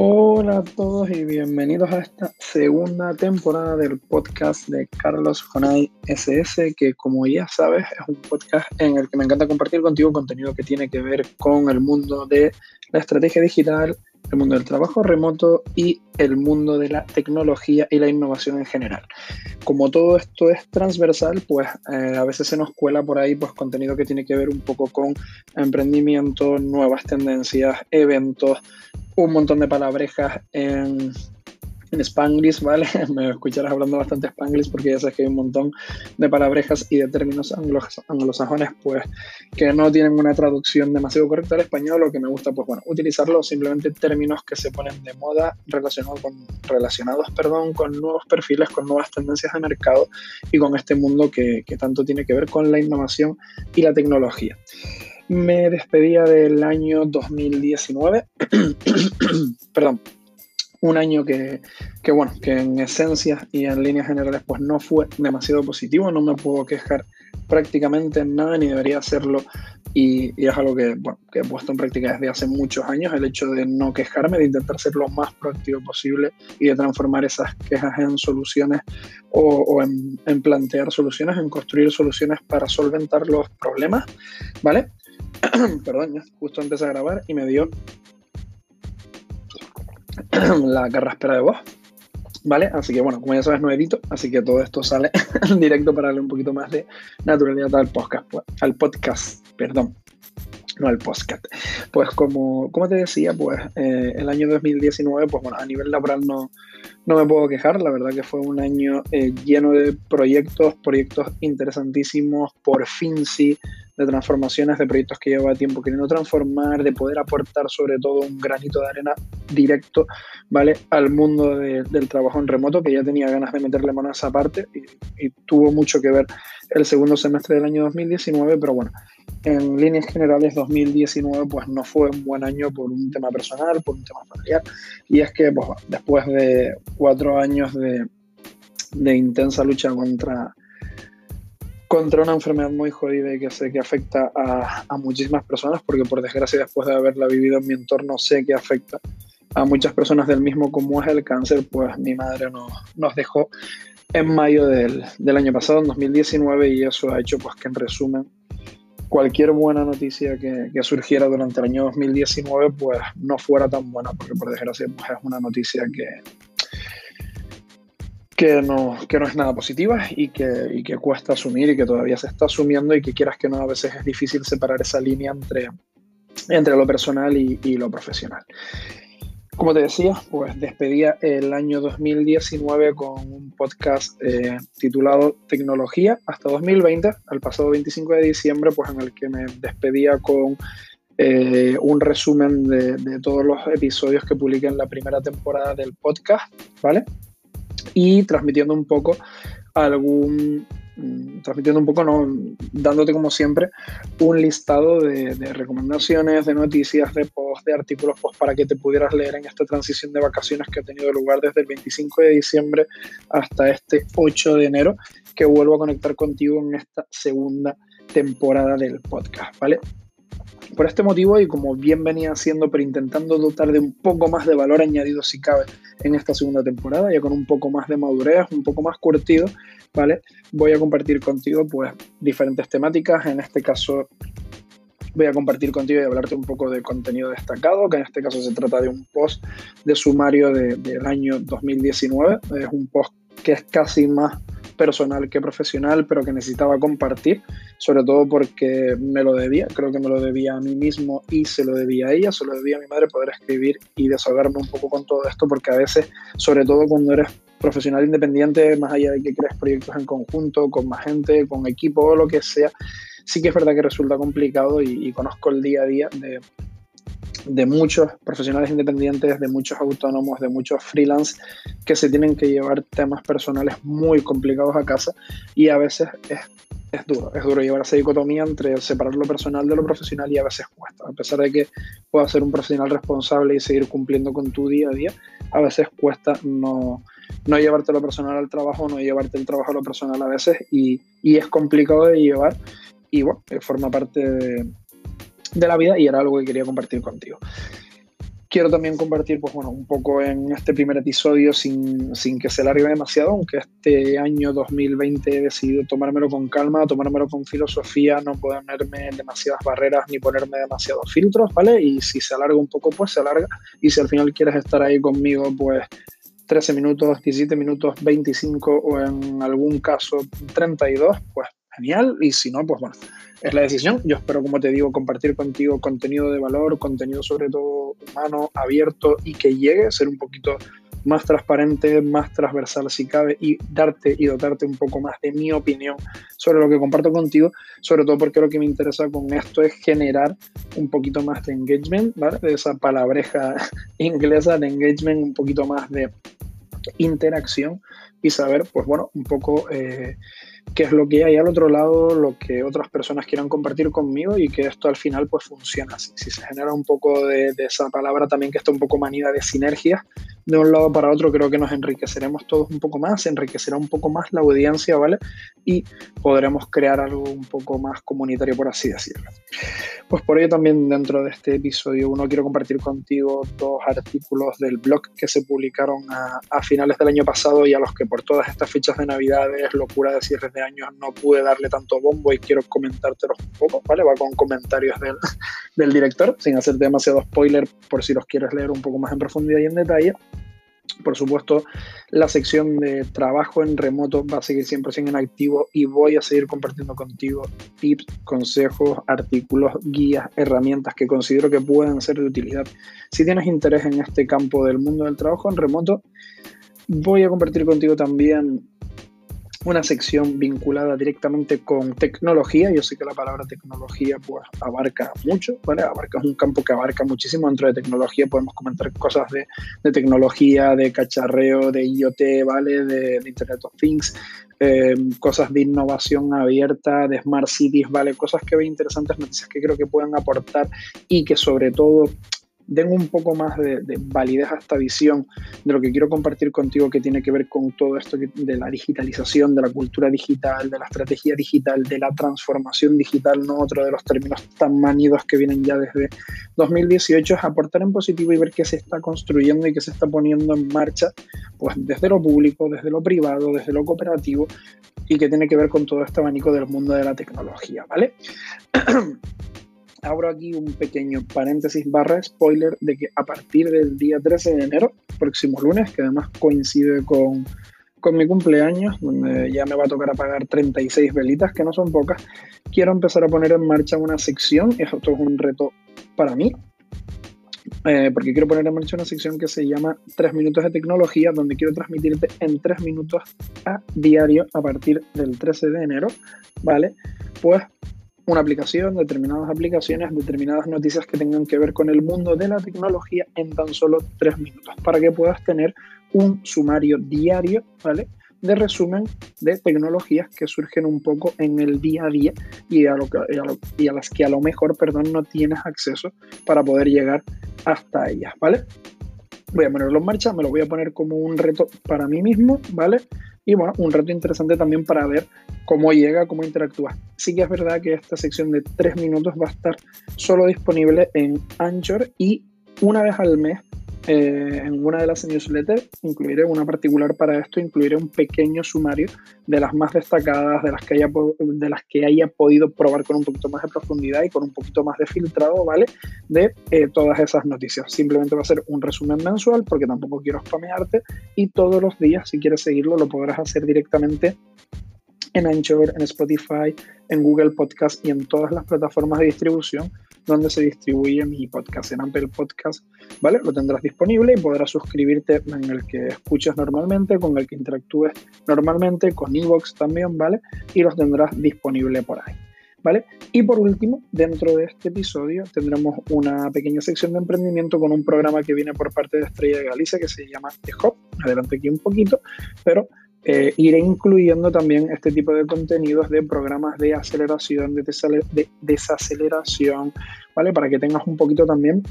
Hola a todos y bienvenidos a esta segunda temporada del podcast de Carlos Jonay SS, que como ya sabes es un podcast en el que me encanta compartir contigo contenido que tiene que ver con el mundo de la estrategia digital, el mundo del trabajo remoto y el mundo de la tecnología y la innovación en general. Como todo esto es transversal, pues eh, a veces se nos cuela por ahí pues contenido que tiene que ver un poco con emprendimiento, nuevas tendencias, eventos, un montón de palabrejas en en Spanglish, ¿vale? Me escucharás hablando bastante Spanglish porque ya sabes que hay un montón de palabrejas y de términos anglosajones, pues, que no tienen una traducción demasiado correcta al español o que me gusta, pues, bueno, utilizarlos simplemente términos que se ponen de moda relacionados con, relacionados, perdón, con nuevos perfiles, con nuevas tendencias de mercado y con este mundo que, que tanto tiene que ver con la innovación y la tecnología. Me despedía del año 2019, perdón, un año que, bueno, que en esencia y en líneas generales pues no fue demasiado positivo, no me puedo quejar prácticamente en nada ni debería hacerlo. Y, es algo que, bueno, que he puesto en práctica desde hace muchos años, el hecho de no quejarme, de intentar ser lo más proactivo posible y de transformar esas quejas en soluciones o, en, plantear soluciones, en construir soluciones para solventar los problemas, ¿vale? Perdón, justo empecé a grabar y me dio la carraspera de voz. ¿Vale? Así que bueno, como ya sabes, no edito, así que todo esto sale en directo para darle un poquito más de naturalidad al podcast, pues, al podcast, perdón, no al podcast. Pues como, como te decía, pues eh, el año 2019, pues bueno, a nivel laboral no, no me puedo quejar, la verdad que fue un año eh, lleno de proyectos, proyectos interesantísimos, por fin sí, de transformaciones, de proyectos que llevaba tiempo queriendo transformar, de poder aportar sobre todo un granito de arena directo, ¿vale? Al mundo del trabajo en remoto, que ya tenía ganas de meterle mano a esa parte y, tuvo mucho que ver el segundo semestre del año 2019, pero bueno, en líneas generales 2019 pues no fue un buen año por un tema personal, por un tema familiar, y es que pues, después de cuatro años de intensa lucha contra contra una enfermedad muy jodida y que sé que afecta a, a, muchísimas personas, porque por desgracia después de haberla vivido en mi entorno sé que afecta a muchas personas del mismo como es el cáncer, pues mi madre nos, nos dejó en mayo del, del, año pasado, en 2019, y eso ha hecho pues que en resumen cualquier buena noticia que, que, surgiera durante el año 2019 pues no fuera tan buena, porque por desgracia pues, es una noticia que, que no, que no es nada positiva y que, y que cuesta asumir y que todavía se está asumiendo y que quieras que no, a veces es difícil separar esa línea entre, entre lo personal y, y lo profesional. Como te decía, pues despedía el año 2019 con un podcast eh, titulado Tecnología hasta 2020, al pasado 25 de diciembre, pues en el que me despedía con eh, un resumen de, de, todos los episodios que publiqué en la primera temporada del podcast, ¿vale? Y transmitiendo un poco algún mm, transmitiendo un poco, ¿no? dándote como siempre un listado de, recomendaciones, de noticias, de posts, de artículos pues, para que te pudieras leer en esta transición de vacaciones que ha tenido lugar desde el 25 de diciembre hasta este 8 de enero, que vuelvo a conectar contigo en esta segunda temporada del podcast, ¿vale? Por este motivo, y como bien venía haciendo, pero intentando dotar de un poco más de valor añadido si cabe en esta segunda temporada, ya con un poco más de madurez, un poco más curtido, ¿vale? Voy a compartir contigo pues diferentes temáticas, en este caso voy a compartir contigo y hablarte un poco de contenido destacado, que en este caso se trata de un post de sumario de, del año 2019, es un post que es casi más personal que profesional, pero que necesitaba compartir, sobre todo porque me lo debía, creo que me lo debía a mí mismo y se lo debía a ella, se lo debía a mi madre poder escribir y desahogarme un poco con todo esto, porque a veces, sobre todo cuando eres profesional independiente, más allá de que crees proyectos en conjunto, con más gente, con equipo o lo que sea, sí que es verdad que resulta complicado y, y conozco el día a día de de muchos profesionales independientes, de muchos autónomos, de muchos freelance que se tienen que llevar temas personales muy complicados a casa y a veces es, es duro, es duro llevar esa dicotomía entre separar lo personal de lo profesional y a veces cuesta. A pesar de que puedas ser un profesional responsable y seguir cumpliendo con tu día a día, a veces cuesta no, no llevarte lo personal al trabajo, no llevarte el trabajo a lo personal a veces y, y es complicado de llevar y bueno, forma parte de de la vida y era algo que quería compartir contigo. quiero también compartir, pues bueno, un poco en este primer episodio sin, sin, que se largue demasiado, aunque este año 2020 he decidido tomármelo con calma, tomármelo con filosofía, no ponerme demasiadas barreras ni ponerme demasiados filtros, ¿vale? Y si se alarga un poco, pues se alarga. Y si al final quieres estar ahí conmigo, pues 13 minutos, 17 minutos, 25 o en algún caso 32, pues Y si no, pues bueno, es la decisión. Yo espero, como te digo, compartir contigo contenido de valor, contenido sobre todo humano, abierto y que llegue a ser un poquito más transparente, más transversal si cabe y darte y dotarte un poco más de mi opinión sobre lo que comparto contigo, sobre todo porque lo que me interesa con esto es generar un poquito más de engagement, ¿vale? De esa palabreja inglesa de engagement, un poquito más de interacción y saber, pues bueno, un poco eh, qué es lo que hay al otro lado, lo que otras personas quieran compartir conmigo y que esto al final pues funciona. Si, si se genera un poco de, de, esa palabra también que está un poco manida de sinergia, de un lado para otro, creo que nos enriqueceremos todos un poco más, enriquecerá un poco más la audiencia, ¿vale? Y podremos crear algo un poco más comunitario, por así decirlo. Pues por ello también dentro de este episodio uno quiero compartir contigo dos artículos del blog que se publicaron a, finales del año pasado y a los que por todas estas fechas de Navidades, locura de cierres de años, no pude darle tanto bombo y quiero comentártelos un poco, ¿vale? Va con comentarios del, del director, sin hacer demasiado spoiler por si los quieres leer un poco más en profundidad y en detalle. Por supuesto, la sección de trabajo en remoto va a seguir 100% en activo y voy a seguir compartiendo contigo tips, consejos, artículos, guías, herramientas que considero que pueden ser de utilidad. Si tienes interés en este campo del mundo del trabajo en remoto, voy a compartir contigo también una sección vinculada directamente con tecnología. Yo sé que la palabra tecnología pues abarca mucho, ¿vale? Abarca un campo que abarca muchísimo. Dentro de tecnología podemos comentar cosas de, de tecnología, de cacharreo, de IoT, ¿vale? De, Internet of Things, eh, cosas de innovación abierta, de Smart Cities, ¿vale? Cosas que veo interesantes, noticias que creo que pueden aportar y que sobre todo den un poco más de, de, validez a esta visión de lo que quiero compartir contigo que tiene que ver con todo esto de la digitalización, de la cultura digital, de la estrategia digital, de la transformación digital, no otro de los términos tan manidos que vienen ya desde 2018, es aportar en positivo y ver qué se está construyendo y qué se está poniendo en marcha, pues desde lo público, desde lo privado, desde lo cooperativo y que tiene que ver con todo este abanico del mundo de la tecnología, ¿vale? abro aquí un pequeño paréntesis barra spoiler de que a partir del día 13 de enero, próximo lunes, que además coincide con, con mi cumpleaños, donde ya me va a tocar apagar 36 velitas, que no son pocas, quiero empezar a poner en marcha una sección, esto es un reto para mí, eh, porque quiero poner en marcha una sección que se llama 3 minutos de tecnología, donde quiero transmitirte en 3 minutos a diario a partir del 13 de enero, ¿vale? Pues una aplicación, determinadas aplicaciones, determinadas noticias que tengan que ver con el mundo de la tecnología en tan solo tres minutos, para que puedas tener un sumario diario, ¿vale? De resumen de tecnologías que surgen un poco en el día a día y a, lo que, y a, lo, las que a lo mejor, perdón, no tienes acceso para poder llegar hasta ellas, ¿vale? Voy a ponerlo en marcha, me lo voy a poner como un reto para mí mismo, ¿vale? Y bueno, un reto interesante también para ver cómo llega, cómo interactúa. Sí que es verdad que esta sección de tres minutos va a estar solo disponible en Anchor y una vez al mes eh, en una de las newsletters incluiré una particular para esto, incluiré un pequeño sumario de las más destacadas, de las que haya, de las que haya podido probar con un poquito más de profundidad y con un poquito más de filtrado, ¿vale? De eh, todas esas noticias. Simplemente va a ser un resumen mensual porque tampoco quiero spamearte y todos los días, si quieres seguirlo, lo podrás hacer directamente en Anchor, en Spotify, en Google Podcast y en todas las plataformas de distribución donde se distribuye mi podcast, en Apple Podcast, ¿vale? Lo tendrás disponible y podrás suscribirte en el que escuchas normalmente, con el que interactúes normalmente, con Evox también, ¿vale? Y los tendrás disponible por ahí. ¿Vale? Y por último, dentro de este episodio tendremos una pequeña sección de emprendimiento con un programa que viene por parte de Estrella de Galicia que se llama The. Adelante aquí un poquito, pero eh, iré incluyendo también este tipo de contenidos de programas de aceleración, de, de desaceleración, ¿vale? Para que tengas un poquito también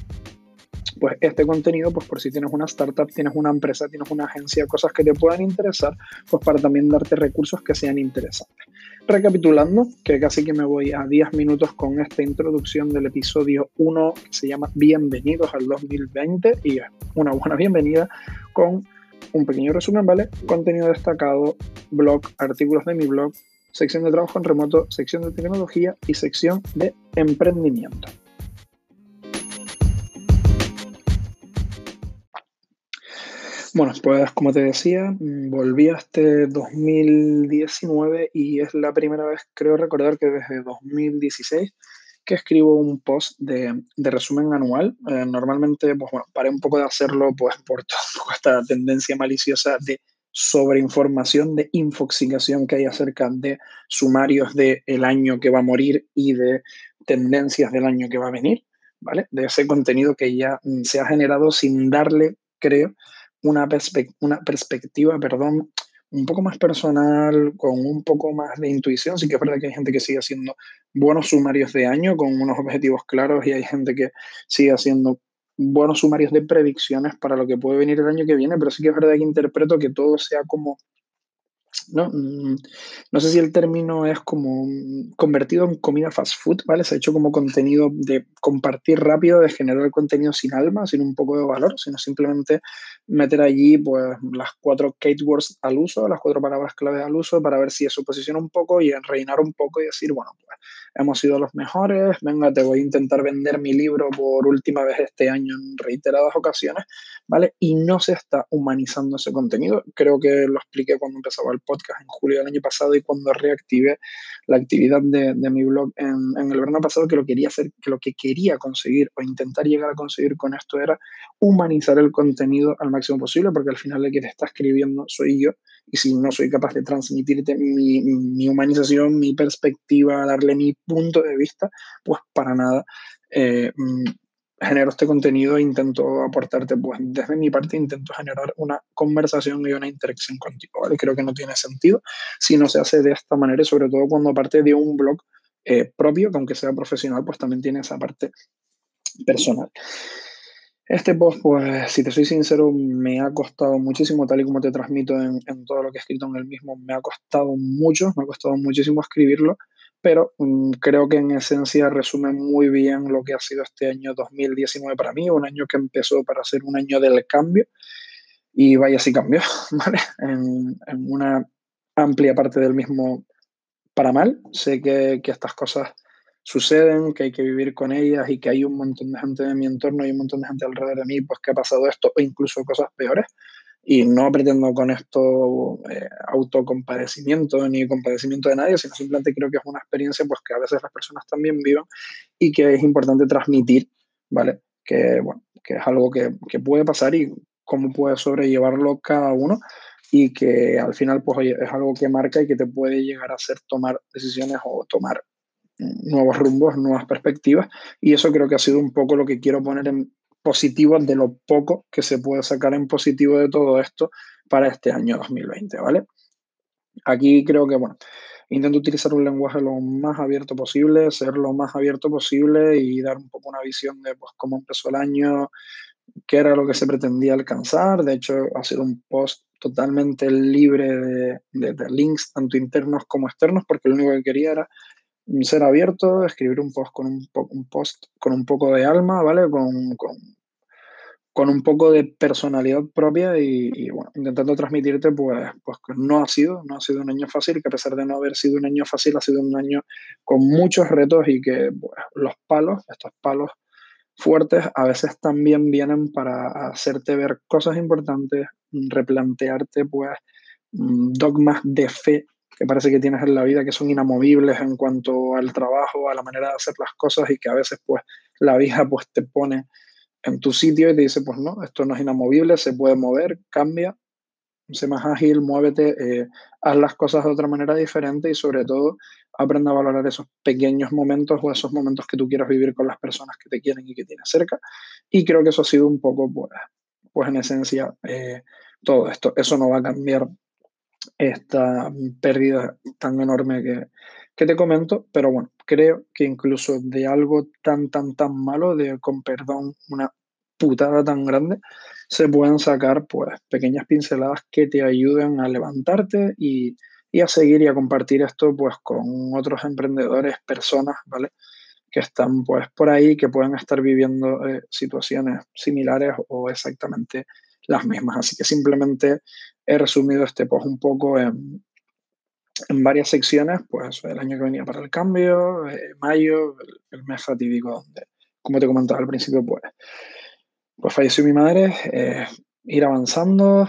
pues este contenido, pues por si tienes una startup, tienes una empresa, tienes una agencia, cosas que te puedan interesar, pues para también darte recursos que sean interesantes. Recapitulando, que casi que me voy a 10 minutos con esta introducción del episodio 1 que se llama Bienvenidos al 2020 y una buena bienvenida con un pequeño resumen, ¿vale? Contenido destacado, blog, artículos de mi blog, sección de trabajo en remoto, sección de tecnología y sección de emprendimiento. Bueno, pues como te decía, volví a este 2019 y es la primera vez, creo recordar que desde 2016 que escribo un post de, resumen anual. Eh, normalmente, pues bueno, paré un poco de hacerlo pues por toda esta tendencia maliciosa de sobreinformación, de infoxicación que hay acerca de sumarios del año que va a morir y de tendencias del año que va a venir, ¿vale? De ese contenido que ya mm, se ha generado sin darle, creo, una, una perspectiva, perdón, un poco más personal, con un poco más de intuición. Sí que es verdad que hay gente que sigue haciendo buenos sumarios de año con unos objetivos claros y hay gente que sigue haciendo buenos sumarios de predicciones para lo que puede venir el año que viene, pero sí que es verdad que interpreto que todo sea como ¿no? Mm, no sé si el término es como convertido en comida fast food, ¿vale? Se ha hecho como contenido de compartir rápido, de generar contenido sin alma, sin un poco de valor, sino simplemente meter allí pues las cuatro words al uso, las cuatro palabras clave al uso para ver si eso posiciona un poco y reinar un poco y decir, bueno, pues hemos sido los mejores, venga, te voy a intentar vender mi libro por última vez este año en reiteradas ocasiones, ¿vale? Y no se está humanizando ese contenido. Creo que lo expliqué cuando empezaba el podcast en julio del año pasado y cuando reactivé la actividad de, mi blog en, el verano pasado, que lo quería hacer, que lo que quería conseguir o intentar llegar a conseguir con esto era humanizar el contenido al máximo posible, porque al final el que te está escribiendo soy yo, y si no soy capaz de transmitirte mi, humanización, mi perspectiva, darle mi punto de vista, pues para nada eh, genero este contenido e intento aportarte, pues desde mi parte intento generar una conversación y una interacción contigo, ¿vale? Creo que no tiene sentido si no se hace de esta manera y sobre todo cuando parte de un blog eh, propio, que aunque sea profesional, pues también tiene esa parte personal. Este post, pues, si te soy sincero, me ha costado muchísimo, tal y como te transmito en, en todo lo que he escrito en el mismo, me ha costado mucho, me ha costado muchísimo escribirlo pero mm, creo que en esencia resume muy bien lo que ha sido este año 2019 para mí, un año que empezó para ser un año del cambio y vaya si cambió. En, una amplia parte del mismo para mal. Sé que, estas cosas suceden, que hay que vivir con ellas y que hay un montón de gente de mi entorno y un montón de gente alrededor de mí pues que ha pasado esto o incluso cosas peores. Y no pretendo con esto eh, autocompadecimiento ni compadecimiento de nadie, sino simplemente creo que es una experiencia pues, que a veces las personas también vivan y que es importante transmitir, ¿vale? Que, bueno, que es algo que, que puede pasar y cómo puede sobrellevarlo cada uno y que al final pues oye, es algo que marca y que te puede llegar a hacer tomar decisiones o tomar nuevos rumbos, nuevas perspectivas y eso creo que ha sido un poco lo que quiero poner en, positivo de lo poco que se puede sacar en positivo de todo esto para este año 2020, ¿vale? Aquí creo que, bueno, intento utilizar un lenguaje lo más abierto posible, ser lo más abierto posible y dar un poco una visión de pues, cómo empezó el año, qué era lo que se pretendía alcanzar. De hecho, ha sido un post totalmente libre de, de links, tanto internos como externos, porque lo único que quería era ser abierto, escribir un post con un, un post con un poco de alma, ¿vale? Con, con, con un poco de personalidad propia y, bueno, intentando transmitirte pues, pues no ha sido, no ha sido un año fácil, que a pesar de no haber sido un año fácil, ha sido un año con muchos retos y que los palos, estos palos fuertes, a veces también vienen para hacerte ver cosas importantes, replantearte pues dogmas de fe que parece que tienes en la vida que son inamovibles en cuanto al trabajo, a la manera de hacer las cosas y que a veces pues la vida pues te pone en tu sitio y te dice pues no, esto no es inamovible, se puede mover, cambia, sé más ágil, muévete, eh, haz las cosas de otra manera diferente y sobre todo aprenda a valorar esos pequeños momentos o esos momentos que tú quieras vivir con las personas que te quieren y que tienes cerca. Y creo que eso ha sido un poco, pues, pues en esencia, eh, todo esto. Eso no va a cambiar esta pérdida tan enorme que, que, te comento, pero bueno, creo que incluso de algo tan, tan, tan malo, de con perdón, una putada tan grande, se pueden sacar pues pequeñas pinceladas que te ayuden a levantarte y, a seguir y a compartir esto pues con otros emprendedores, personas, ¿vale? Que están pues por ahí, que pueden estar viviendo eh, situaciones similares o exactamente las mismas. Así que simplemente he resumido este post un poco en, en varias secciones, pues el año que venía para el cambio, eh, mayo, el, mes fatídico donde, como te comentaba al principio, pues, pues falleció mi madre, eh, ir avanzando,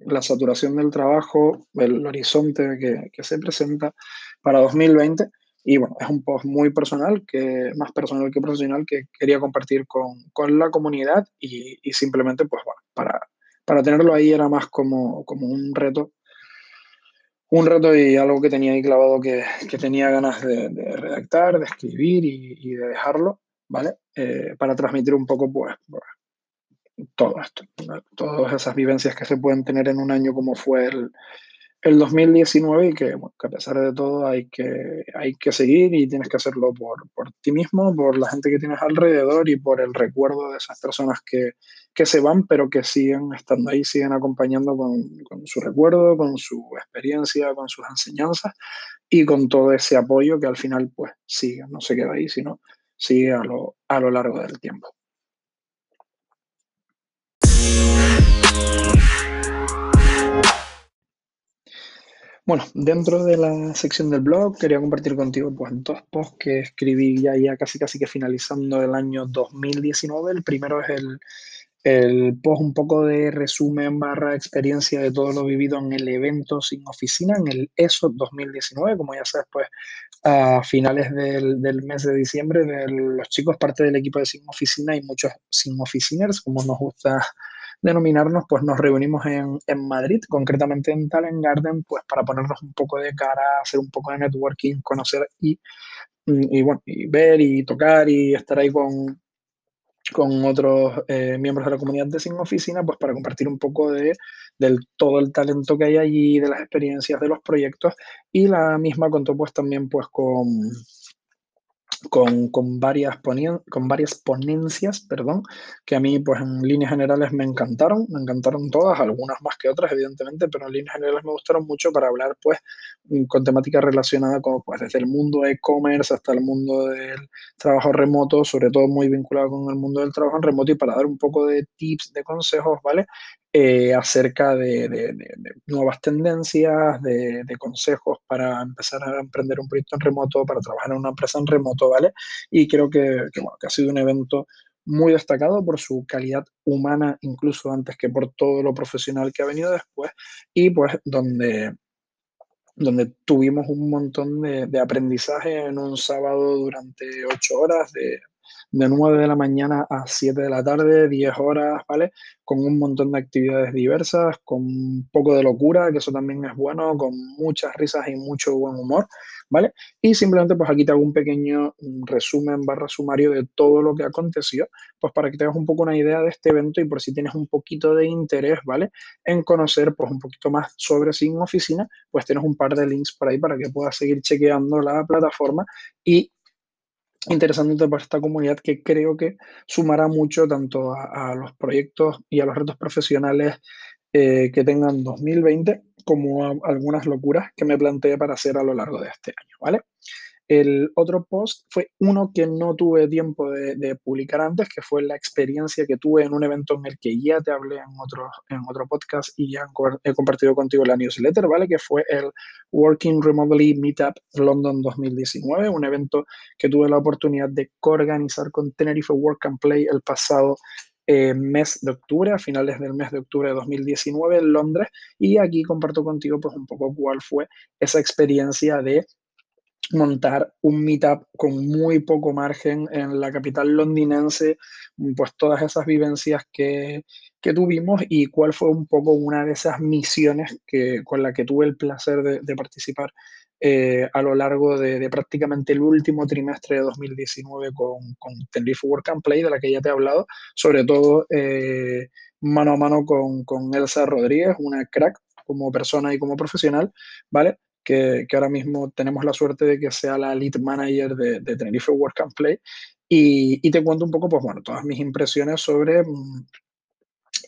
la saturación del trabajo, el horizonte que, que, se presenta para 2020. Y bueno, es un post muy personal, que, más personal que profesional, que quería compartir con, con la comunidad y, y, simplemente, pues bueno, para, para tenerlo ahí era más como, como un reto un reto y algo que tenía ahí clavado que, que tenía ganas de, redactar, de escribir y, de dejarlo, ¿vale? Eh, para transmitir un poco, pues, pues todo esto, todas esas vivencias que se pueden tener en un año como fue el, el 2019 y que, que, a pesar de todo hay que, hay que seguir y tienes que hacerlo por, por, ti mismo, por la gente que tienes alrededor y por el recuerdo de esas personas que, que se van pero que siguen estando ahí, siguen acompañando con, con, su recuerdo, con su experiencia, con sus enseñanzas y con todo ese apoyo que al final pues sigue, no se queda ahí, sino sigue a lo, a lo largo del tiempo. Bueno, dentro de la sección del blog quería compartir contigo pues, dos posts que escribí ya, ya casi casi que finalizando el año 2019. El primero es el, el post un poco de resumen barra experiencia de todo lo vivido en el evento sin oficina, en el ESO 2019, como ya sabes, pues a finales del, del mes de diciembre, los chicos parte del equipo de sin oficina y muchos sin oficiners, como nos gusta denominarnos, pues nos reunimos en, en, Madrid, concretamente en Talent Garden, pues para ponernos un poco de cara, hacer un poco de networking, conocer y, y, bueno, y ver y tocar y estar ahí con, con otros eh, miembros de la comunidad de Sin Oficina, pues para compartir un poco de del todo el talento que hay allí, de las experiencias, de los proyectos, y la misma contó pues también pues con, con, con, varias con varias ponencias, perdón, que a mí, pues en líneas generales me encantaron, me encantaron todas, algunas más que otras, evidentemente, pero en líneas generales me gustaron mucho para hablar, pues, mm, con temáticas relacionadas como, pues, desde el mundo e-commerce hasta el mundo del trabajo remoto, sobre todo muy vinculado con el mundo del trabajo en remoto y para dar un poco de tips, de consejos, ¿vale? Eh, acerca de, nuevas tendencias, de, consejos para empezar a emprender un proyecto en remoto, para trabajar en una empresa en remoto, ¿vale? Y creo que ha sido un evento muy destacado por su calidad humana, incluso antes que por todo lo profesional que ha venido después, y pues donde, donde tuvimos un montón de, de aprendizaje en un sábado durante ocho horas de de 9 de la mañana a 7 de la tarde, 10 horas, ¿vale? Con un montón de actividades diversas, con un poco de locura, que eso también es bueno, con muchas risas y mucho buen humor, ¿vale? Y simplemente pues aquí te hago un pequeño resumen barra sumario de todo lo que aconteció, pues para que tengas un poco una idea de este evento y por si tienes un poquito de interés, ¿vale? En conocer pues un poquito más sobre Sin Oficina, pues tienes un par de links por ahí para que puedas seguir chequeando la plataforma y interesante para esta comunidad que creo que sumará mucho tanto a, los proyectos y a los retos profesionales eh, que tengan 2020 como a algunas locuras que me planteé para hacer a lo largo de este año, ¿vale? El otro post fue uno que no tuve tiempo de, publicar antes, que fue la experiencia que tuve en un evento en el que ya te hablé en otro, en otro podcast y ya he compartido contigo la newsletter, ¿vale? Que fue el Working Remotely Meetup London 2019, un evento que tuve la oportunidad de coorganizar con Tenerife Work and Play el pasado eh, mes de octubre, a finales del mes de octubre de 2019 en Londres, y aquí comparto contigo pues un poco cuál fue esa experiencia de montar un meetup con muy poco margen en la capital londinense, pues todas esas vivencias que, que tuvimos y cuál fue un poco una de esas misiones que, con la que tuve el placer de, participar eh, a lo largo de, de, prácticamente el último trimestre de 2019 con, con Tenerife Work and Play, de la que ya te he hablado, sobre todo eh, mano a mano con, con Elsa Rodríguez, una crack como persona y como profesional, ¿vale? Que, ahora mismo tenemos la suerte de que sea la lead manager de, Tenerife Work and Play. Y, te cuento un poco, pues bueno, todas mis impresiones sobre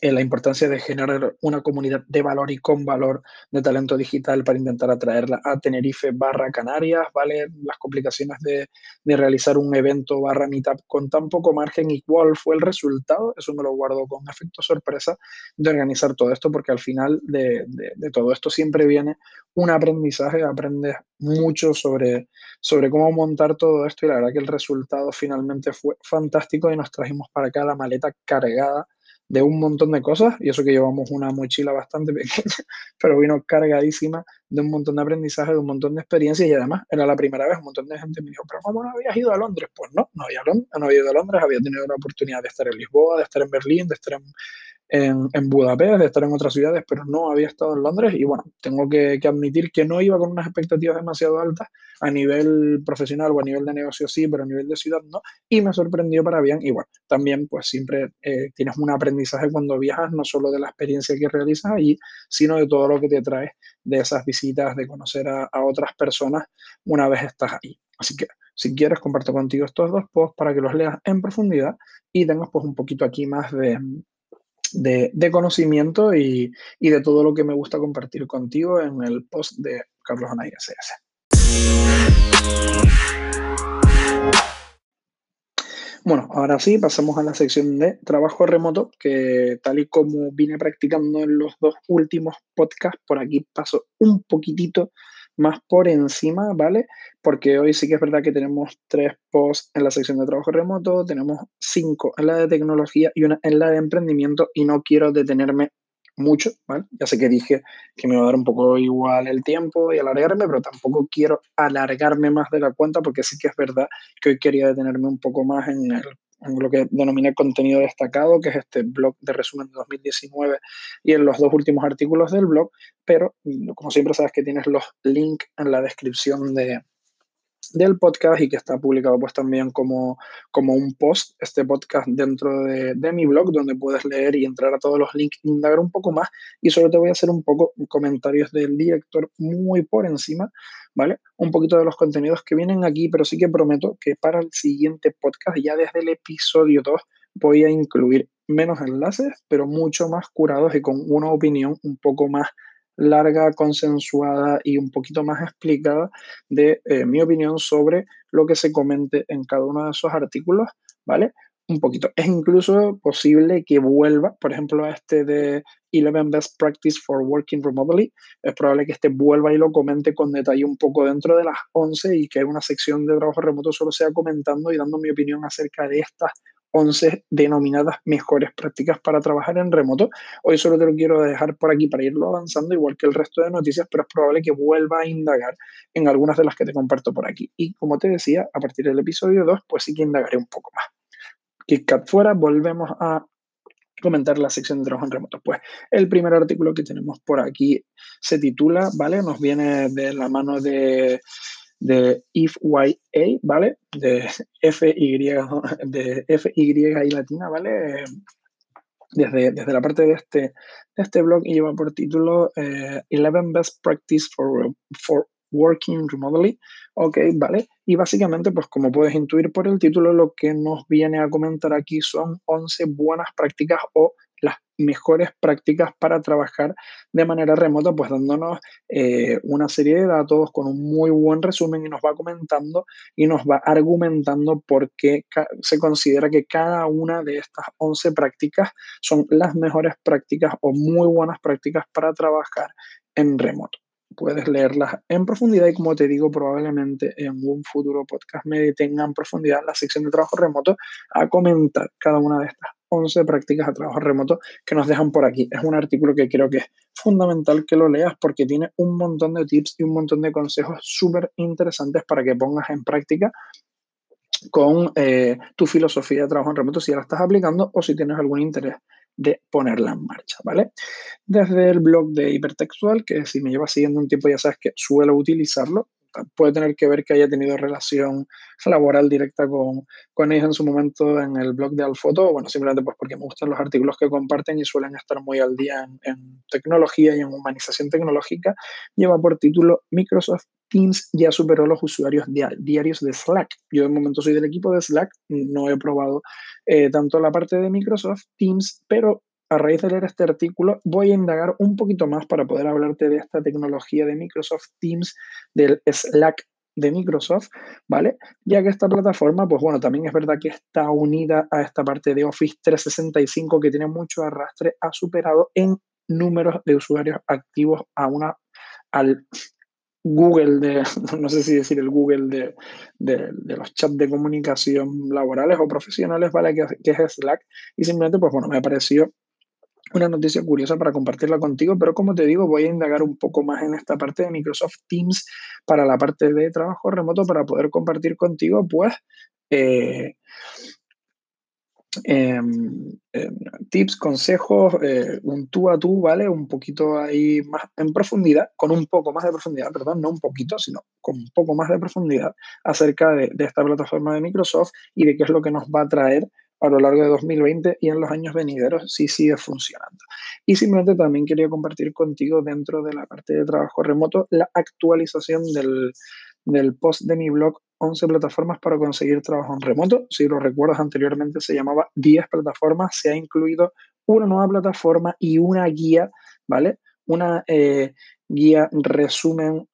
mm, la importancia de generar una comunidad de valor y con valor de talento digital para intentar atraerla a Tenerife barra Canarias, ¿vale? Las complicaciones de, realizar un evento barra meetup con tan poco margen y cuál fue el resultado, eso me lo guardo con efecto sorpresa de organizar todo esto, porque al final de, todo esto siempre viene un aprendizaje, aprendes mucho sobre, sobre cómo montar todo esto y la verdad que el resultado finalmente fue fantástico y nos trajimos para acá la maleta cargada de un montón de cosas, y eso que llevamos una mochila bastante pequeña, pero vino cargadísima de un montón de aprendizaje, de un montón de experiencias, y además era la primera vez, un montón de gente me dijo, pero ¿cómo no habías ido a Londres? Pues no, no había, no había ido a Londres, había tenido la oportunidad de estar en Lisboa, de estar en Berlín, de estar en, en, Budapest, de estar en otras ciudades, pero no había estado en Londres. Y bueno, tengo que, que, admitir que no iba con unas expectativas demasiado altas a nivel profesional o a nivel de negocio sí, pero a nivel de ciudad no, y me sorprendió para bien. Y bueno, también pues siempre eh, tienes un aprendizaje cuando viajas, no solo de la experiencia que realizas allí, sino de todo lo que te traes de esas visitas, de conocer a, a otras personas una vez estás ahí. Así que si quieres, comparto contigo estos dos posts para que los leas en profundidad y tengas pues un poquito aquí más de, de, conocimiento y, de todo lo que me gusta compartir contigo en el post de Carlos Anaya CS. Bueno, ahora sí, pasamos a la sección de trabajo remoto, que tal y como vine practicando en los dos últimos podcasts, por aquí paso un poquitito más por encima, ¿vale? Porque hoy sí que es verdad que tenemos tres posts en la sección de trabajo remoto, tenemos cinco en la de tecnología y una en la de emprendimiento y no quiero detenerme mucho, ¿vale? Ya sé que dije que me va a dar un poco igual el tiempo y alargarme, pero tampoco quiero alargarme más de la cuenta porque sí que es verdad que hoy quería detenerme un poco más en el lo que denominé contenido destacado, que es este blog de resumen de 2019 y en los dos últimos artículos del blog, pero como siempre sabes que tienes los links en la descripción de, del podcast y que está publicado pues también como, como un post, este podcast dentro de, de, mi blog, donde puedes leer y entrar a todos los links, indagar un poco más y sobre todo voy a hacer un poco comentarios del director muy por encima, ¿vale? Un poquito de los contenidos que vienen aquí, pero sí que prometo que para el siguiente podcast, ya desde el episodio 2, voy a incluir menos enlaces, pero mucho más curados y con una opinión un poco más larga, consensuada y un poquito más explicada de eh, mi opinión sobre lo que se comente en cada uno de esos artículos, ¿vale? Un poquito. Es incluso posible que vuelva, por ejemplo, a este de 11 Best Practice for Working Remotely. Es probable que este vuelva y lo comente con detalle un poco dentro de las 11 y que una sección de trabajo remoto solo sea comentando y dando mi opinión acerca de estas 11 denominadas mejores prácticas para trabajar en remoto. Hoy solo te lo quiero dejar por aquí para irlo avanzando, igual que el resto de noticias, pero es probable que vuelva a indagar en algunas de las que te comparto por aquí. Y como te decía, a partir del episodio 2, pues sí que indagaré un poco más. KitKat fuera, volvemos a comentar la sección de trabajo en remoto. Pues el primer artículo que tenemos por aquí se titula, ¿vale? Nos viene de la mano de de IFYA, ¿vale? De FY, de FY y latina, ¿vale? Desde, desde la parte de este, este blog y lleva por título 11 eh, Best Practice for, for Working Remotely, ok, ¿vale? Y básicamente, pues como puedes intuir por el título, lo que nos viene a comentar aquí son 11 buenas prácticas o mejores prácticas para trabajar de manera remota, pues dándonos eh, una serie de datos con un muy buen resumen y nos va comentando y nos va argumentando por qué se considera que cada una de estas 11 prácticas son las mejores prácticas o muy buenas prácticas para trabajar en remoto. Puedes leerlas en profundidad y como te digo, probablemente en un futuro podcast me detenga en profundidad la sección de trabajo remoto a comentar cada una de estas 11 prácticas de trabajo remoto que nos dejan por aquí. Es un artículo que creo que es fundamental que lo leas porque tiene un montón de tips y un montón de consejos súper interesantes para que pongas en práctica con eh, tu filosofía de trabajo en remoto si ya la estás aplicando o si tienes algún interés de ponerla en marcha, ¿vale? Desde el blog de Hipertextual, que si me llevas siguiendo un tiempo ya sabes que suelo utilizarlo, Puede tener que ver que haya tenido relación laboral directa con, con ellos en su momento en el blog de Alfoto, bueno, simplemente pues porque me gustan los artículos que comparten y suelen estar muy al día en, tecnología y en humanización tecnológica. Lleva por título Microsoft Teams ya superó los usuarios diarios de Slack. Yo de momento soy del equipo de Slack, no he probado eh, tanto la parte de Microsoft Teams, pero a raíz de leer este artículo voy a indagar un poquito más para poder hablarte de esta tecnología de Microsoft Teams, del Slack de Microsoft, ¿vale? Ya que esta plataforma, pues bueno, también es verdad que está unida a esta parte de Office 365 que tiene mucho arrastre, ha superado en números de usuarios activos a una, al Google de, no sé si decir el Google de, los chats de comunicación laborales o profesionales, ¿vale? Que, que, es Slack. Y simplemente, pues bueno, me pareció una noticia curiosa para compartirla contigo, pero como te digo, voy a indagar un poco más en esta parte de Microsoft Teams para la parte de trabajo remoto para poder compartir contigo, pues, eh, Em, em, tips, consejos, eh, un tú a tú, ¿vale? Un poquito ahí más en profundidad, con un poco más de profundidad, perdón, no un poquito, sino con un poco más de profundidad acerca de, de esta plataforma de Microsoft y de qué es lo que nos va a traer a lo largo de 2020 y en los años venideros si sigue funcionando. Y simplemente también quería compartir contigo dentro de la parte de trabajo remoto la actualización del, del post de mi blog 11 plataformas para conseguir trabajo en remoto. Si lo recuerdas anteriormente se llamaba 10 plataformas, se ha incluido una nueva plataforma y una guía, ¿vale? Una eh, guía resumen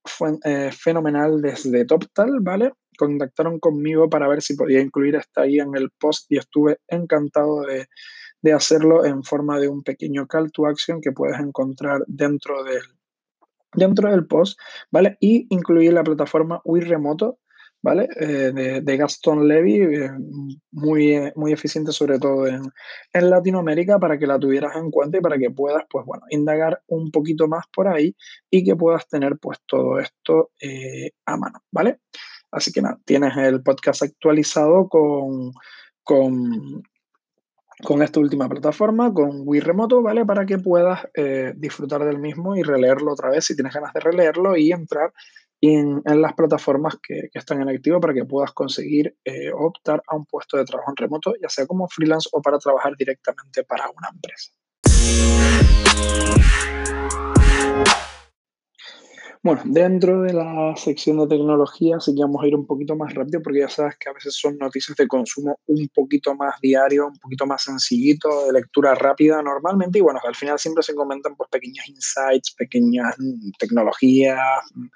eh, fenomenal desde TopTal, ¿vale? Contactaron conmigo para ver si podía incluir esta guía en el post y estuve encantado de, de hacerlo en forma de un pequeño call to action que puedes encontrar dentro del, dentro del post, ¿vale? Y incluir la plataforma Wii Remoto, ¿vale? Eh, de, Gaston Levy, eh, muy, muy eficiente sobre todo en, Latinoamérica para que la tuvieras en cuenta y para que puedas, pues bueno, indagar un poquito más por ahí y que puedas tener pues todo esto eh, a mano, ¿vale? Así que nada, tienes el podcast actualizado con, con, con esta última plataforma, con Wii Remoto, ¿vale? Para que puedas eh, disfrutar del mismo y releerlo otra vez si tienes ganas de releerlo y entrar en, las plataformas que, están en activo para que puedas conseguir eh, optar a un puesto de trabajo en remoto, ya sea como freelance o para trabajar directamente para una empresa. Bueno, dentro de la sección de tecnología sí que a ir un poquito más rápido porque ya sabes que a veces son noticias de consumo un poquito más diario, un poquito más sencillito, de lectura rápida normalmente y bueno, al final siempre se comentan pues pequeños insights, pequeñas mm, tecnologías, mm,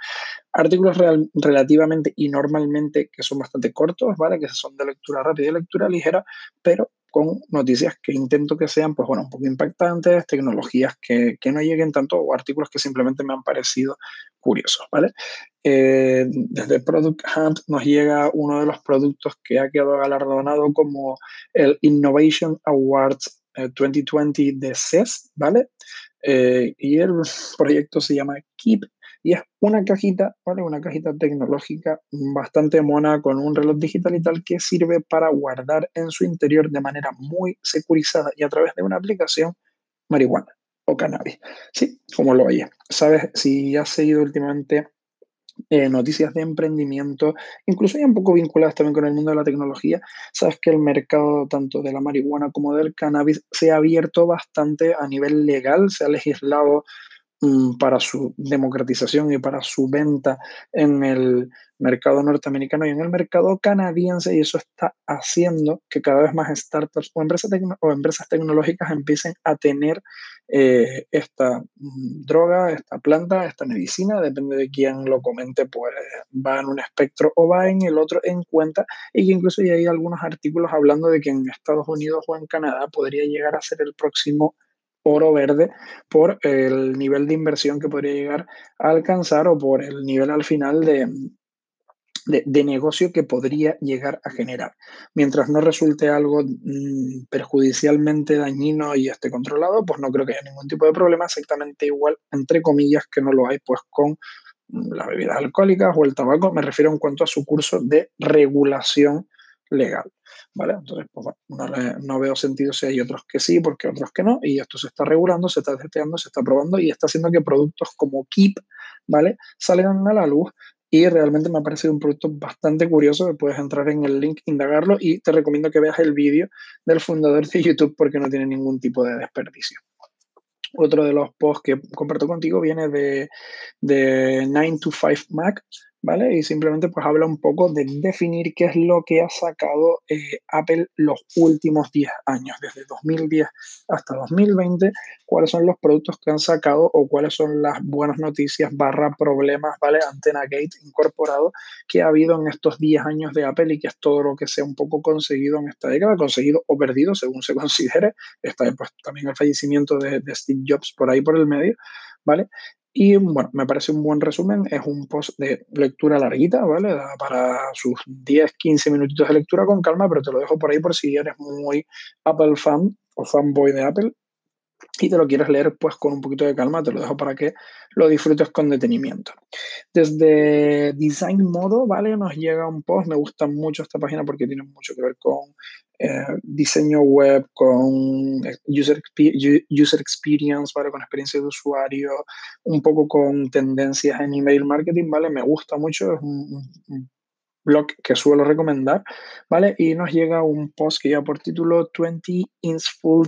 artículos relativamente y normalmente que son bastante cortos, ¿vale? Que son de lectura rápida y lectura ligera, pero con noticias que intento que sean, pues bueno, un poco impactantes, tecnologías que, que no lleguen tanto o artículos que simplemente me han parecido curiosos, ¿vale? Eh, desde Product Hunt nos llega uno de los productos que ha quedado galardonado como el Innovation Awards 2020 eh, de CES, ¿vale? Eh, y el proyecto se llama Keep y es una cajita, ¿vale? Una cajita tecnológica bastante mona con un reloj digital y tal que sirve para guardar en su interior de manera muy securizada y a través de una aplicación marihuana o cannabis. Sí, como lo oye. Sabes, si has seguido últimamente eh, noticias de emprendimiento, incluso ya un poco vinculadas también con el mundo de la tecnología, sabes que el mercado tanto de la marihuana como del cannabis se ha abierto bastante a nivel legal, se ha legislado para su democratización y para su venta en el mercado norteamericano y en el mercado canadiense y eso está haciendo que cada vez más startups o empresas, o empresas tecnológicas empiecen a tener eh, esta mm, droga, esta planta, esta medicina, depende de quién lo comente, pues va en un espectro o va en el otro en cuenta y que incluso ya hay algunos artículos hablando de que en Estados Unidos o en Canadá podría llegar a ser el próximo oro verde por el nivel de inversión que podría llegar a alcanzar o por el nivel al final de, de, negocio que podría llegar a generar. Mientras no resulte algo mm, perjudicialmente dañino y esté controlado, pues no creo que haya ningún tipo de problema, exactamente igual, entre comillas, que no lo hay pues con mm, las bebidas alcohólicas o el tabaco, me refiero en cuanto a su curso de regulación legal. ¿vale? Entonces, pues, no, veo sentido si hay otros que sí, porque otros que no, y esto se está regulando, se está testeando, se está probando y está haciendo que productos como Keep, ¿vale? Salgan a la luz y realmente me ha parecido un producto bastante curioso puedes entrar en el link, indagarlo y te recomiendo que veas el vídeo del fundador de YouTube porque no tiene ningún tipo de desperdicio. Otro de los posts que comparto contigo viene de, de 9 to 5 Mac, ¿vale? Y simplemente pues habla un poco de definir qué es lo que ha sacado eh, Apple los últimos 10 años, desde 2010 hasta 2020, cuáles son los productos que han sacado o cuáles son las buenas noticias barra problemas, ¿vale? Antena Gate incorporado que ha habido en estos 10 años de Apple y que es todo lo que se ha un poco conseguido en esta década, conseguido o perdido según se considere. Está pues, también el fallecimiento de, de Steve Jobs por ahí por el medio, ¿vale? Y bueno, me parece un buen resumen. Es un post de lectura larguita, ¿vale? para sus 10, 15 minutitos de lectura con calma, pero te lo dejo por ahí por si eres muy Apple fan o fanboy de Apple y te lo quieres leer pues con un poquito de calma, te lo dejo para que lo disfrutes con detenimiento. Desde Design Modo, ¿vale? Nos llega un post, me gusta mucho esta página porque tiene mucho que ver con eh, diseño web, con user, user experience, ¿vale? Con experiencia de usuario, un poco con tendencias en email marketing, ¿vale? Me gusta mucho, es un, blog que suelo recomendar, ¿vale? Y nos llega un post que lleva por título 20 Full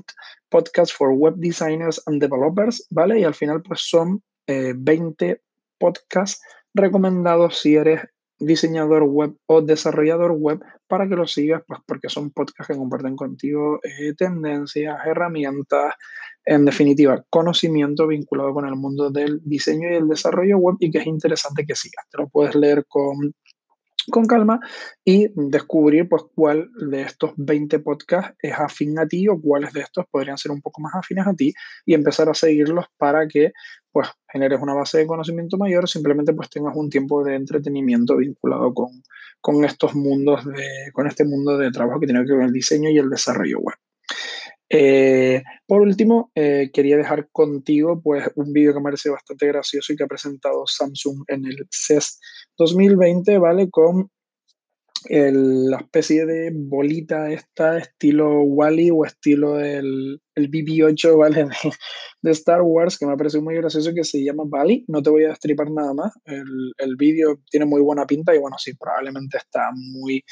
Podcast for Web Designers and Developers, ¿vale? Y al final pues son 20 eh, podcasts recomendados si eres diseñador web o desarrollador web para que lo sigas, pues porque son podcasts que comparten contigo eh, tendencias, herramientas, en definitiva, conocimiento vinculado con el mundo del diseño y el desarrollo web y que es interesante que sigas. Te lo puedes leer con con calma y descubrir pues cuál de estos 20 podcasts es afín a ti o cuáles de estos podrían ser un poco más afines a ti y empezar a seguirlos para que pues generes una base de conocimiento mayor, simplemente pues tengas un tiempo de entretenimiento vinculado con, con estos mundos de, con este mundo de trabajo que tiene que ver con el diseño y el desarrollo web. Eh, por último, eh, quería dejar contigo pues, un vídeo que me parece bastante gracioso y que ha presentado Samsung en el CES 2020, ¿vale? Con la especie de bolita esta, estilo Wally o estilo el, el BB-8, ¿vale? De, Star Wars, que me ha parecido muy gracioso, que se llama Bali. No te voy a destripar nada más. El, el vídeo tiene muy buena pinta y bueno, sí, probablemente está muy,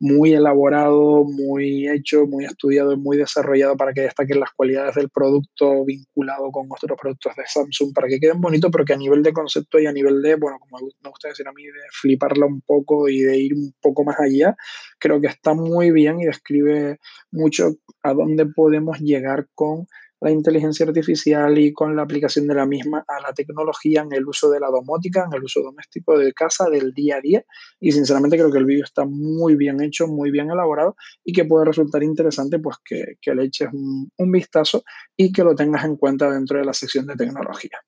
muy elaborado, muy hecho, muy estudiado y muy desarrollado para que destaquen las cualidades del producto vinculado con otros productos de Samsung, para que queden bonitos, pero que a nivel de concepto y a nivel de, bueno, como me gusta decir a mí, de fliparla un poco y de ir un poco más allá, creo que está muy bien y describe mucho a dónde podemos llegar con la inteligencia artificial y con la aplicación de la misma a la tecnología en el uso de la domótica, en el uso doméstico de casa, del día a día. Y sinceramente creo que el vídeo está muy bien hecho, muy bien elaborado y que puede resultar interesante pues que, le eches un, un vistazo y que lo tengas en cuenta dentro de la sección de tecnología.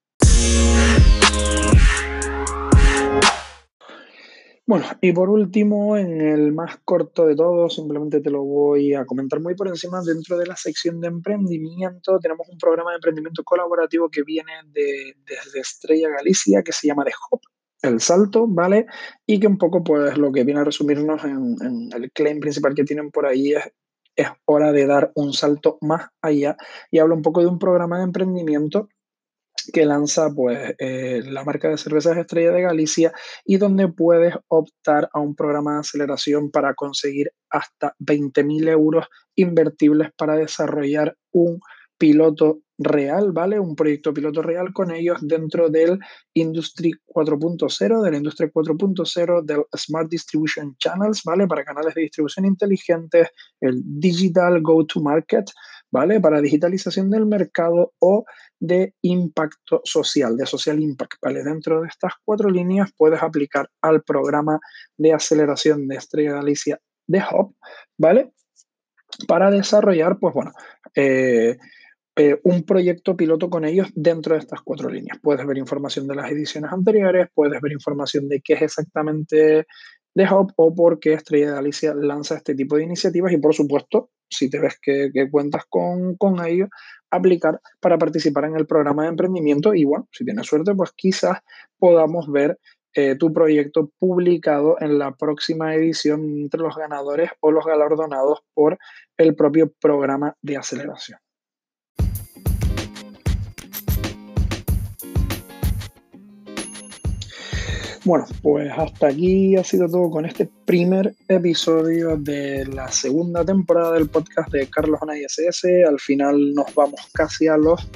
Bueno, y por último, en el más corto de todos, simplemente te lo voy a comentar muy por encima, dentro de la sección de emprendimiento tenemos un programa de emprendimiento colaborativo que viene de, desde Estrella Galicia, que se llama The Hop, el salto, ¿vale? Y que un poco, pues, lo que viene a resumirnos en, el claim principal que tienen por ahí es es hora de dar un salto más allá y habla un poco de un programa de emprendimiento que lanza pues, eh, la marca de cervezas Estrella de Galicia y donde puedes optar a un programa de aceleración para conseguir hasta 20.000 euros invertibles para desarrollar un piloto real, ¿vale? Un proyecto piloto real con ellos dentro del Industry 4.0, de la Industria 4.0, del Smart Distribution Channels, ¿vale? Para canales de distribución inteligentes, el Digital Go-to-Market, ¿vale? Para digitalización del mercado o de impacto social, de social impact, ¿vale? Dentro de estas cuatro líneas puedes aplicar al programa de aceleración de Estrella Galicia de Hub, ¿vale? Para desarrollar, pues bueno, eh, eh, un proyecto piloto con ellos dentro de estas cuatro líneas. Puedes ver información de las ediciones anteriores, puedes ver información de qué es exactamente de Hub o por qué Estrella de Galicia lanza este tipo de iniciativas y por supuesto si te ves que, cuentas con, ello, aplicar para participar en el programa de emprendimiento y bueno, si tienes suerte, pues quizás podamos ver eh, tu proyecto publicado en la próxima edición entre los ganadores o los galardonados por el propio programa de aceleración. Bueno, pues hasta aquí ha sido todo con este primer episodio de la segunda temporada del podcast de Carlos Ana SS. Al final nos vamos casi a los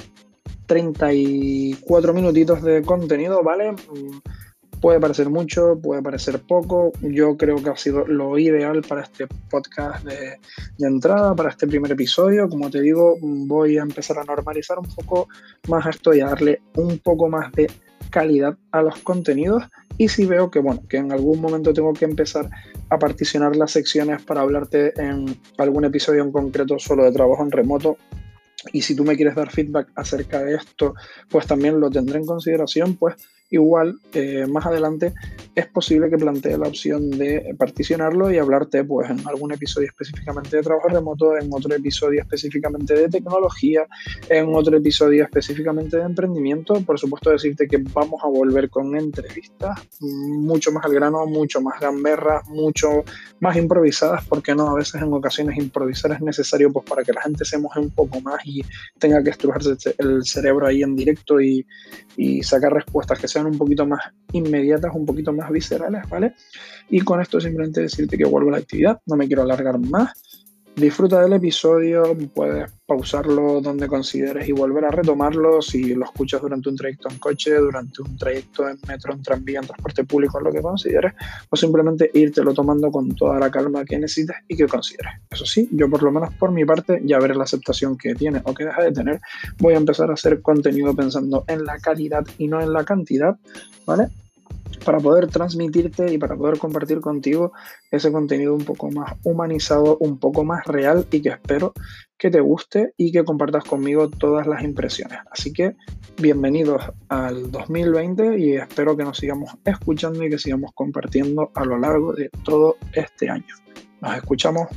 34 minutitos de contenido, ¿vale? Mm, puede parecer mucho, puede parecer poco. Yo creo que ha sido lo ideal para este podcast de, de, entrada, para este primer episodio. Como te digo, voy a empezar a normalizar un poco más esto y a darle un poco más de calidad a los contenidos y si veo que, bueno, que en algún momento tengo que empezar a particionar las secciones para hablarte en algún episodio en concreto solo de trabajo en remoto, y si tú me quieres dar feedback acerca de esto, pues también lo tendré en consideración, pues Igual, eh, más adelante es posible que plantee la opción de particionarlo y hablarte pues, en algún episodio específicamente de trabajo remoto, en otro episodio específicamente de tecnología, en otro episodio específicamente de emprendimiento. Por supuesto, decirte que vamos a volver con entrevistas mucho más al grano, mucho más gamberras, mucho más improvisadas, porque no, a veces en ocasiones improvisar es necesario pues, para que la gente se moje un poco más y tenga que estrujarse el cerebro ahí en directo y, y sacar respuestas que sean un poquito más inmediatas, un poquito más viscerales, ¿vale? Y con esto simplemente decirte que vuelvo a la actividad, no me quiero alargar más. Disfruta del episodio, puedes pausarlo donde consideres y volver a retomarlo si lo escuchas durante un trayecto en coche, durante un trayecto en metro, en tranvía, en transporte público, lo que consideres, o simplemente lo tomando con toda la calma que necesites y que consideres. Eso sí, yo por lo menos por mi parte ya veré la aceptación que tiene o que deja de tener. Voy a empezar a hacer contenido pensando en la calidad y no en la cantidad, ¿vale? Para poder transmitirte y para poder compartir contigo ese contenido un poco más humanizado, un poco más real y que espero que te guste y que compartas conmigo todas las impresiones. Así que bienvenidos al 2020 y espero que nos sigamos escuchando y que sigamos compartiendo a lo largo de todo este año. Nos escuchamos